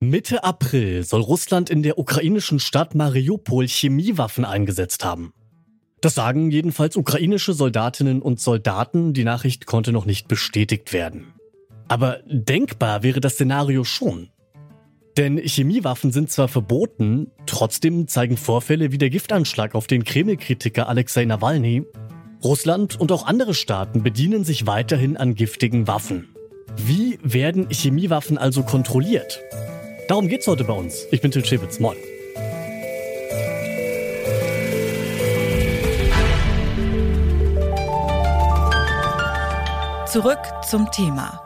Mitte April soll Russland in der ukrainischen Stadt Mariupol Chemiewaffen eingesetzt haben. Das sagen jedenfalls ukrainische Soldatinnen und Soldaten, die Nachricht konnte noch nicht bestätigt werden. Aber denkbar wäre das Szenario schon. Denn Chemiewaffen sind zwar verboten, trotzdem zeigen Vorfälle wie der Giftanschlag auf den Kreml-Kritiker Alexei Nawalny, Russland und auch andere Staaten bedienen sich weiterhin an giftigen Waffen. Wie werden Chemiewaffen also kontrolliert? Darum geht's heute bei uns. Ich bin Til Schewitz. Moin. Zurück zum Thema.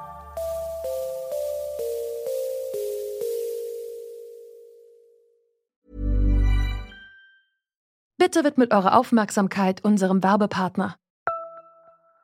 Bitte widmet eure Aufmerksamkeit unserem Werbepartner.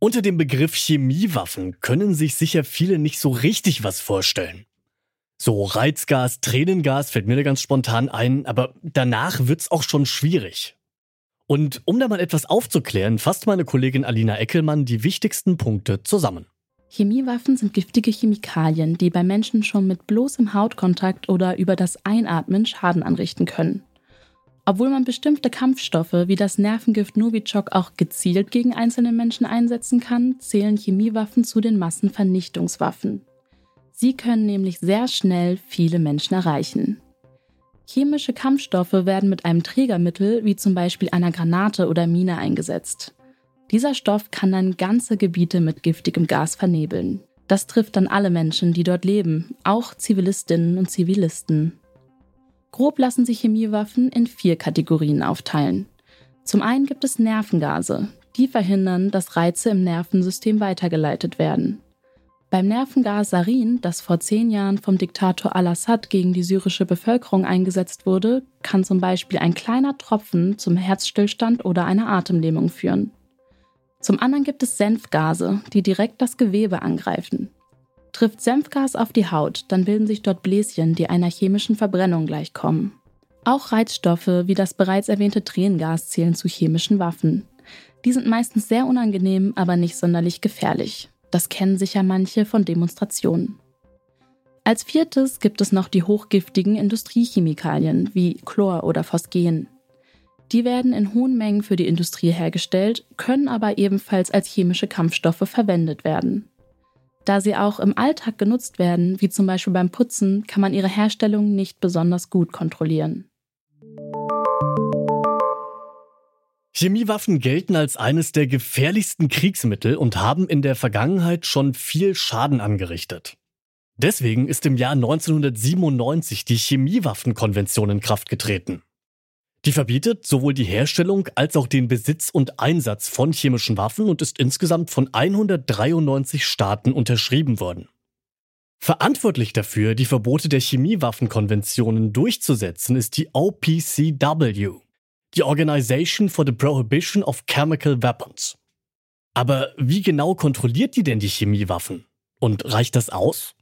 Unter dem Begriff Chemiewaffen können sich sicher viele nicht so richtig was vorstellen. So Reizgas, Tränengas fällt mir da ganz spontan ein, aber danach wird's auch schon schwierig. Und um da mal etwas aufzuklären, fasst meine Kollegin Alina Eckelmann die wichtigsten Punkte zusammen. Chemiewaffen sind giftige Chemikalien, die bei Menschen schon mit bloßem Hautkontakt oder über das Einatmen Schaden anrichten können. Obwohl man bestimmte Kampfstoffe wie das Nervengift Novichok auch gezielt gegen einzelne Menschen einsetzen kann, zählen Chemiewaffen zu den Massenvernichtungswaffen. Sie können nämlich sehr schnell viele Menschen erreichen. Chemische Kampfstoffe werden mit einem Trägermittel wie zum Beispiel einer Granate oder Mine eingesetzt. Dieser Stoff kann dann ganze Gebiete mit giftigem Gas vernebeln. Das trifft dann alle Menschen, die dort leben, auch Zivilistinnen und Zivilisten. Grob lassen sich Chemiewaffen in vier Kategorien aufteilen. Zum einen gibt es Nervengase. Die verhindern, dass Reize im Nervensystem weitergeleitet werden. Beim Nervengas Sarin, das vor zehn Jahren vom Diktator al-Assad gegen die syrische Bevölkerung eingesetzt wurde, kann zum Beispiel ein kleiner Tropfen zum Herzstillstand oder einer Atemlähmung führen. Zum anderen gibt es Senfgase, die direkt das Gewebe angreifen. Trifft Senfgas auf die Haut, dann bilden sich dort Bläschen, die einer chemischen Verbrennung gleichkommen. Auch Reizstoffe wie das bereits erwähnte Tränengas zählen zu chemischen Waffen. Die sind meistens sehr unangenehm, aber nicht sonderlich gefährlich. Das kennen sicher manche von Demonstrationen. Als viertes gibt es noch die hochgiftigen Industriechemikalien wie Chlor oder Phosgen. Die werden in hohen Mengen für die Industrie hergestellt, können aber ebenfalls als chemische Kampfstoffe verwendet werden. Da sie auch im Alltag genutzt werden, wie zum Beispiel beim Putzen, kann man ihre Herstellung nicht besonders gut kontrollieren. Chemiewaffen gelten als eines der gefährlichsten Kriegsmittel und haben in der Vergangenheit schon viel Schaden angerichtet. Deswegen ist im Jahr 1997 die Chemiewaffenkonvention in Kraft getreten. Die verbietet sowohl die Herstellung als auch den Besitz und Einsatz von chemischen Waffen und ist insgesamt von 193 Staaten unterschrieben worden. Verantwortlich dafür, die Verbote der Chemiewaffenkonventionen durchzusetzen, ist die OPCW, die Organization for the Prohibition of Chemical Weapons. Aber wie genau kontrolliert die denn die Chemiewaffen? Und reicht das aus?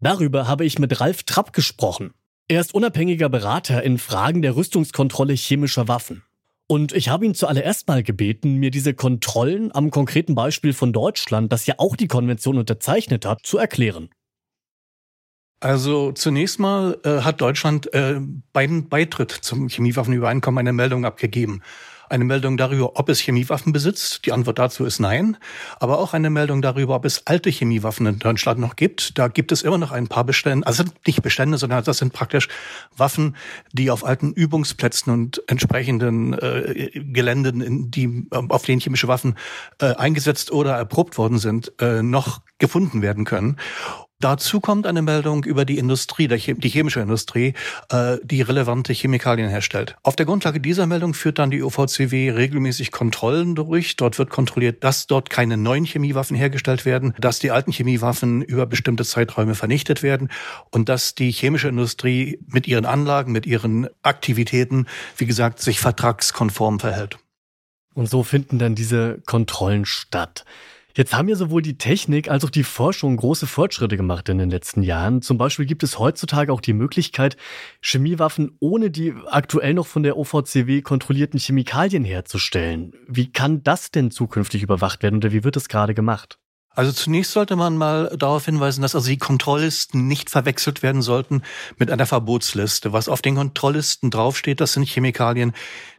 Darüber habe ich mit Ralf Trapp gesprochen. Er ist unabhängiger Berater in Fragen der Rüstungskontrolle chemischer Waffen. Und ich habe ihn zuallererst mal gebeten, mir diese Kontrollen am konkreten Beispiel von Deutschland, das ja auch die Konvention unterzeichnet hat, zu erklären. Also zunächst mal äh, hat Deutschland äh, beiden Beitritt zum Chemiewaffenübereinkommen eine Meldung abgegeben eine Meldung darüber, ob es Chemiewaffen besitzt. Die Antwort dazu ist nein. Aber auch eine Meldung darüber, ob es alte Chemiewaffen in Deutschland noch gibt. Da gibt es immer noch ein paar Bestände, also nicht Bestände, sondern das sind praktisch Waffen, die auf alten Übungsplätzen und entsprechenden äh, Geländen, in die, auf denen chemische Waffen äh, eingesetzt oder erprobt worden sind, äh, noch gefunden werden können. Dazu kommt eine Meldung über die Industrie, die chemische Industrie, äh, die relevante Chemikalien herstellt. Auf der Grundlage dieser Meldung führt dann die OVCW regelmäßig Kontrollen durch. Dort wird kontrolliert, dass dort keine neuen Chemiewaffen hergestellt werden, dass die alten Chemiewaffen über bestimmte Zeiträume vernichtet werden und dass die chemische Industrie mit ihren Anlagen, mit ihren Aktivitäten, wie gesagt, sich vertragskonform verhält. Und so finden dann diese Kontrollen statt. Jetzt haben ja sowohl die Technik als auch die Forschung große Fortschritte gemacht in den letzten Jahren. Zum Beispiel gibt es heutzutage auch die Möglichkeit, Chemiewaffen ohne die aktuell noch von der OVCW kontrollierten Chemikalien herzustellen. Wie kann das denn zukünftig überwacht werden oder wie wird das gerade gemacht? Also zunächst sollte man mal darauf hinweisen, dass also die Kontrolllisten nicht verwechselt werden sollten mit einer Verbotsliste. Was auf den Kontrolllisten draufsteht, das sind Chemikalien,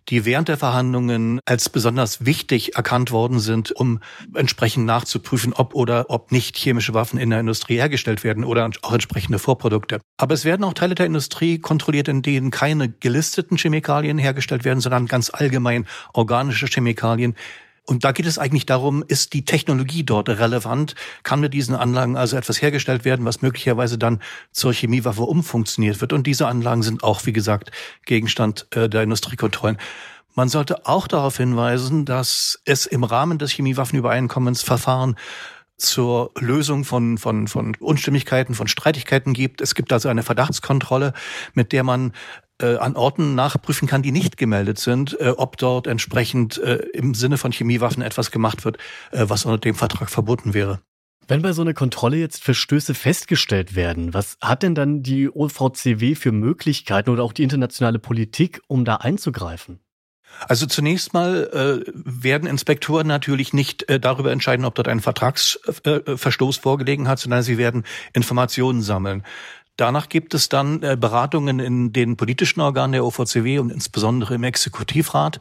die während der Verhandlungen als besonders wichtig erkannt worden sind, um entsprechend nachzuprüfen, ob oder ob nicht chemische Waffen in der Industrie hergestellt werden oder auch entsprechende Vorprodukte. Aber es werden auch Teile der Industrie kontrolliert, in denen keine gelisteten Chemikalien hergestellt werden, sondern ganz allgemein organische Chemikalien, und da geht es eigentlich darum, ist die Technologie dort relevant? Kann mit diesen Anlagen also etwas hergestellt werden, was möglicherweise dann zur Chemiewaffe umfunktioniert wird? Und diese Anlagen sind auch, wie gesagt, Gegenstand äh, der Industriekontrollen. Man sollte auch darauf hinweisen, dass es im Rahmen des Chemiewaffenübereinkommens Verfahren zur Lösung von, von, von Unstimmigkeiten, von Streitigkeiten gibt. Es gibt also eine Verdachtskontrolle, mit der man äh, an Orten nachprüfen kann, die nicht gemeldet sind, äh, ob dort entsprechend äh, im Sinne von Chemiewaffen etwas gemacht wird, äh, was unter dem Vertrag verboten wäre. Wenn bei so einer Kontrolle jetzt Verstöße festgestellt werden, was hat denn dann die OVCW für Möglichkeiten oder auch die internationale Politik, um da einzugreifen? Also zunächst mal äh, werden Inspektoren natürlich nicht äh, darüber entscheiden, ob dort ein Vertragsverstoß äh, vorgelegen hat, sondern sie werden Informationen sammeln. Danach gibt es dann äh, Beratungen in den politischen Organen der OVCW und insbesondere im Exekutivrat.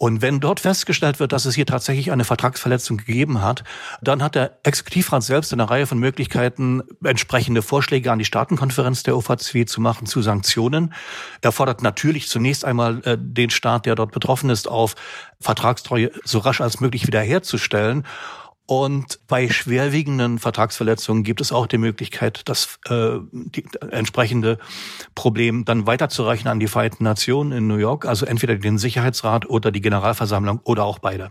Und wenn dort festgestellt wird, dass es hier tatsächlich eine Vertragsverletzung gegeben hat, dann hat der Exekutivrat selbst eine Reihe von Möglichkeiten, entsprechende Vorschläge an die Staatenkonferenz der OVCW zu machen zu Sanktionen. Er fordert natürlich zunächst einmal äh, den Staat, der dort betroffen ist, auf, Vertragstreue so rasch als möglich wiederherzustellen. Und bei schwerwiegenden Vertragsverletzungen gibt es auch die Möglichkeit, das äh, die entsprechende Problem dann weiterzureichen an die Vereinten Nationen in New York, also entweder den Sicherheitsrat oder die Generalversammlung oder auch beide.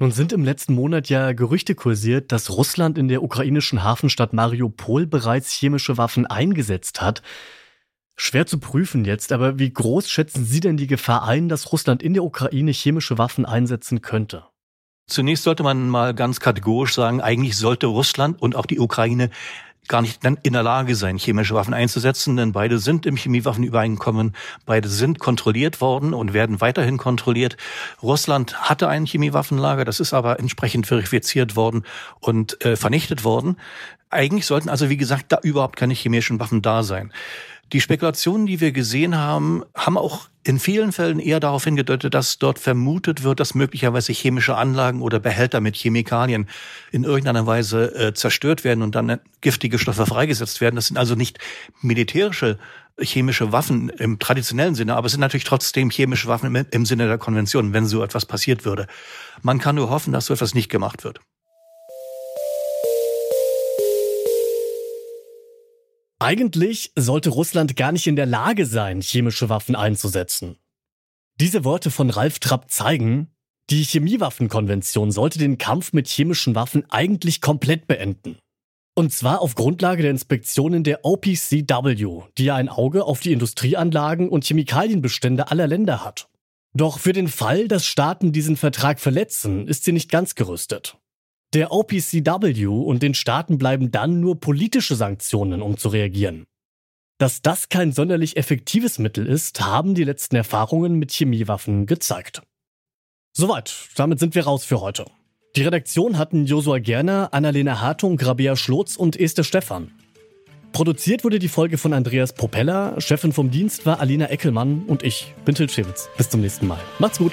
Nun sind im letzten Monat ja Gerüchte kursiert, dass Russland in der ukrainischen Hafenstadt Mariupol bereits chemische Waffen eingesetzt hat. Schwer zu prüfen jetzt, aber wie groß schätzen Sie denn die Gefahr ein, dass Russland in der Ukraine chemische Waffen einsetzen könnte? Zunächst sollte man mal ganz kategorisch sagen, eigentlich sollte Russland und auch die Ukraine gar nicht in der Lage sein, chemische Waffen einzusetzen, denn beide sind im Chemiewaffenübereinkommen, beide sind kontrolliert worden und werden weiterhin kontrolliert. Russland hatte ein Chemiewaffenlager, das ist aber entsprechend verifiziert worden und äh, vernichtet worden. Eigentlich sollten also, wie gesagt, da überhaupt keine chemischen Waffen da sein. Die Spekulationen, die wir gesehen haben, haben auch in vielen Fällen eher darauf hingedeutet, dass dort vermutet wird, dass möglicherweise chemische Anlagen oder Behälter mit Chemikalien in irgendeiner Weise äh, zerstört werden und dann giftige Stoffe freigesetzt werden. Das sind also nicht militärische chemische Waffen im traditionellen Sinne, aber es sind natürlich trotzdem chemische Waffen im, im Sinne der Konvention, wenn so etwas passiert würde. Man kann nur hoffen, dass so etwas nicht gemacht wird. Eigentlich sollte Russland gar nicht in der Lage sein, chemische Waffen einzusetzen. Diese Worte von Ralf Trapp zeigen, die Chemiewaffenkonvention sollte den Kampf mit chemischen Waffen eigentlich komplett beenden. Und zwar auf Grundlage der Inspektionen der OPCW, die ja ein Auge auf die Industrieanlagen und Chemikalienbestände aller Länder hat. Doch für den Fall, dass Staaten diesen Vertrag verletzen, ist sie nicht ganz gerüstet. Der OPCW und den Staaten bleiben dann nur politische Sanktionen, um zu reagieren. Dass das kein sonderlich effektives Mittel ist, haben die letzten Erfahrungen mit Chemiewaffen gezeigt. Soweit, damit sind wir raus für heute. Die Redaktion hatten Josua Gerner, Annalena Hartung, Grabea Schlotz und Esther Stephan. Produziert wurde die Folge von Andreas Propeller, Chefin vom Dienst war Alina Eckelmann und ich bin Til Schewitz. Bis zum nächsten Mal. Macht's gut.